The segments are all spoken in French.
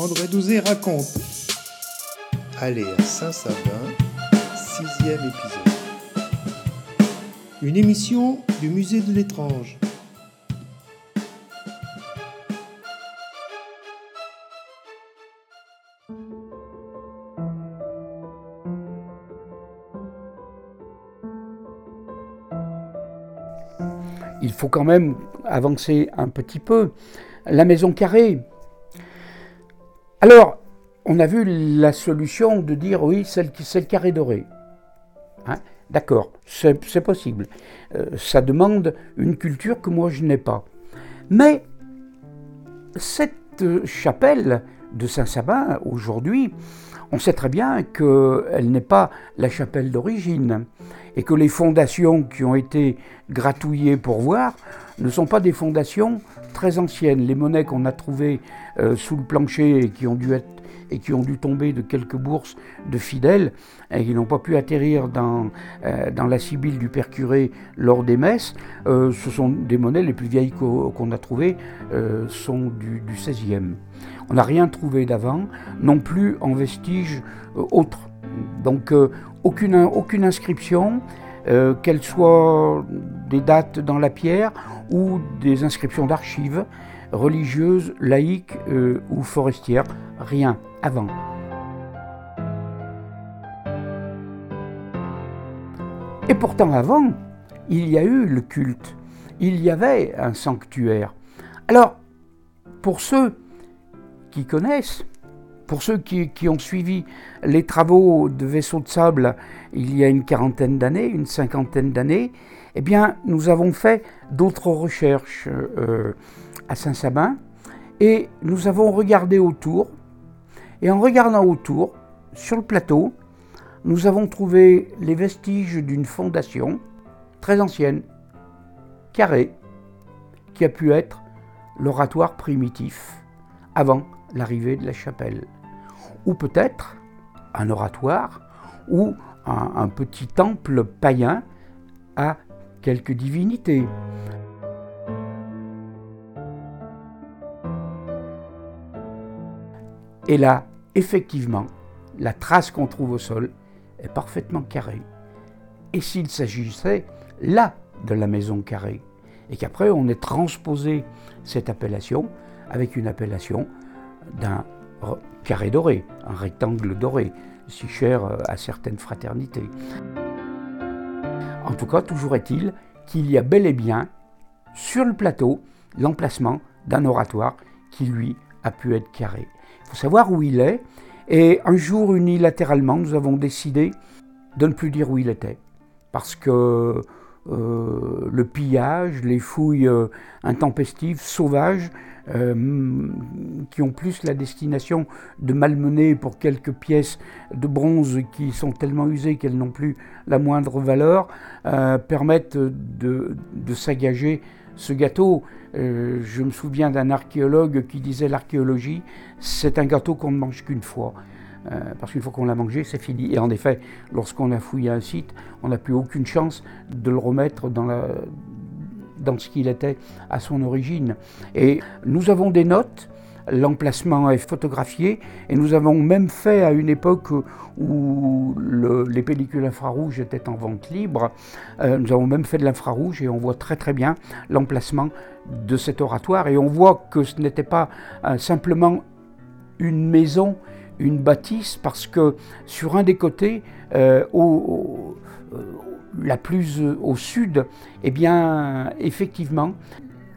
André Douzé raconte. Allez à Saint-Savin, sixième épisode. Une émission du musée de l'étrange. il faut quand même avancer un petit peu. La maison carrée. Alors, on a vu la solution de dire oui, c'est le, carré doré. Hein? D'accord, c'est possible. Euh, ça demande une culture que moi je n'ai pas. Mais cette chapelle de Saint-Sabin, aujourd'hui, on sait très bien qu'elle n'est pas la chapelle d'origine et que les fondations qui ont été gratouillées pour voir ne sont pas des fondations très anciennes. Les monnaies qu'on a trouvées euh, sous le plancher et qui ont dû être et qui ont dû tomber de quelques bourses de fidèles et qui n'ont pas pu atterrir dans, euh, la sibylle du père lors des messes. Euh, ce sont des monnaies, les plus vieilles qu'on a trouvées sont du, du 16e. On n'a rien trouvé d'avant, non plus en vestiges autres. Donc aucune, aucune inscription, qu'elle soit des dates dans la pierre ou des inscriptions d'archives religieuses, laïques euh, ou forestières, rien avant. Et pourtant avant, il y a eu le culte, il y avait un sanctuaire. Alors, pour ceux qui connaissent, pour ceux qui, ont suivi les travaux de vaisseaux de sable il y a une quarantaine d'années, une cinquantaine d'années, eh bien, nous avons fait d'autres recherches euh, à Saint-Sabin et nous avons regardé autour. Et en regardant autour, sur le plateau, nous avons trouvé les vestiges d'une fondation très ancienne, carrée, qui a pu être l'oratoire primitif avant l'arrivée de la chapelle ou peut-être un oratoire, ou un, petit temple païen à quelque divinité. Et là, effectivement, la trace qu'on trouve au sol est parfaitement carrée. Et s'il s'agissait là de la maison carrée, et qu'après on ait transposé cette appellation avec une appellation d'un carré doré, un rectangle doré, si cher euh, à certaines fraternités. En tout cas, toujours est-il qu'il y a bel et bien sur le plateau l'emplacement d'un oratoire qui, lui, a pu être carré. Il faut savoir où il est, et un jour, unilatéralement, nous avons décidé de ne plus dire où il était, parce que euh, le pillage, les fouilles euh, intempestives, sauvages, euh, qui ont plus la destination de malmener pour quelques pièces de bronze qui sont tellement usées qu'elles n'ont plus la moindre valeur, permettent de, de s'agager ce gâteau. je me souviens d'un archéologue qui disait l'archéologie, c'est un gâteau qu'on ne mange qu'une fois. Euh, parce qu'une fois qu'on l'a mangé, c'est fini. Et en effet, lorsqu'on a fouillé un site, on n'a plus aucune chance de le remettre dans, dans ce qu'il était à son origine. Et nous avons des notes. L'emplacement est photographié et nous avons même fait à une époque où les pellicules infrarouges étaient en vente libre, euh, nous avons même fait de l'infrarouge et on voit très très bien l'emplacement de cet oratoire et on voit que ce n'était pas euh, simplement une maison une bâtisse parce que sur un des côtés, euh, euh, la plus au sud, eh bien, effectivement,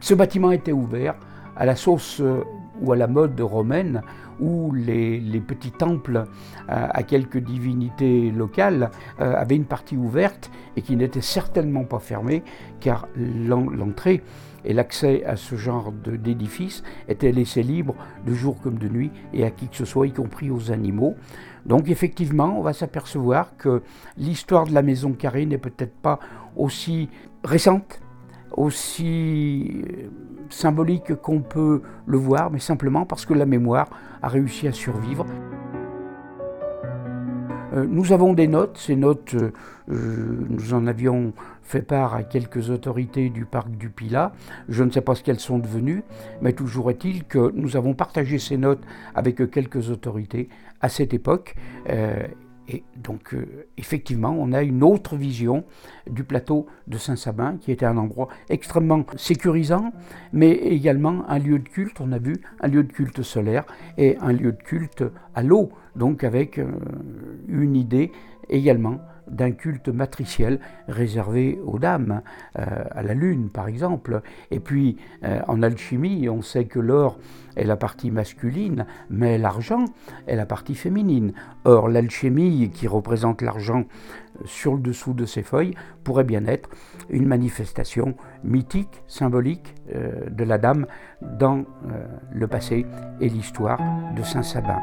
ce bâtiment était ouvert à la sauce euh, ou à la mode romaine, où les, petits temples à quelques divinités locales avaient une partie ouverte et qui n'était certainement pas fermée, car l'entrée et l'accès à ce genre d'édifice était laissé libre de jour comme de nuit et à qui que ce soit, y compris aux animaux. Donc effectivement, on va s'apercevoir que l'histoire de la maison carrée n'est peut-être pas aussi récente, aussi euh, symbolique qu'on peut le voir, mais simplement parce que la mémoire a réussi à survivre. nous avons des notes, ces notes, nous en avions fait part à quelques autorités du parc du Pilat. Je ne sais pas ce qu'elles sont devenues, mais toujours est-il que nous avons partagé ces notes avec quelques autorités à cette époque. Euh, et donc, euh, effectivement, on a une autre vision du plateau de Saint-Sabin, qui était un endroit extrêmement sécurisant, mais également un lieu de culte, on a vu, un lieu de culte solaire et un lieu de culte à l'eau, donc avec euh, une idée également d'un culte matriciel réservé aux dames, euh, à la lune par exemple. Et puis euh, en alchimie, on sait que l'or est la partie masculine, mais l'argent est la partie féminine. Or l'alchimie qui représente l'argent euh, sur le dessous de ces feuilles pourrait bien être une manifestation mythique, symbolique de la dame dans le passé et l'histoire de Saint-Sabin.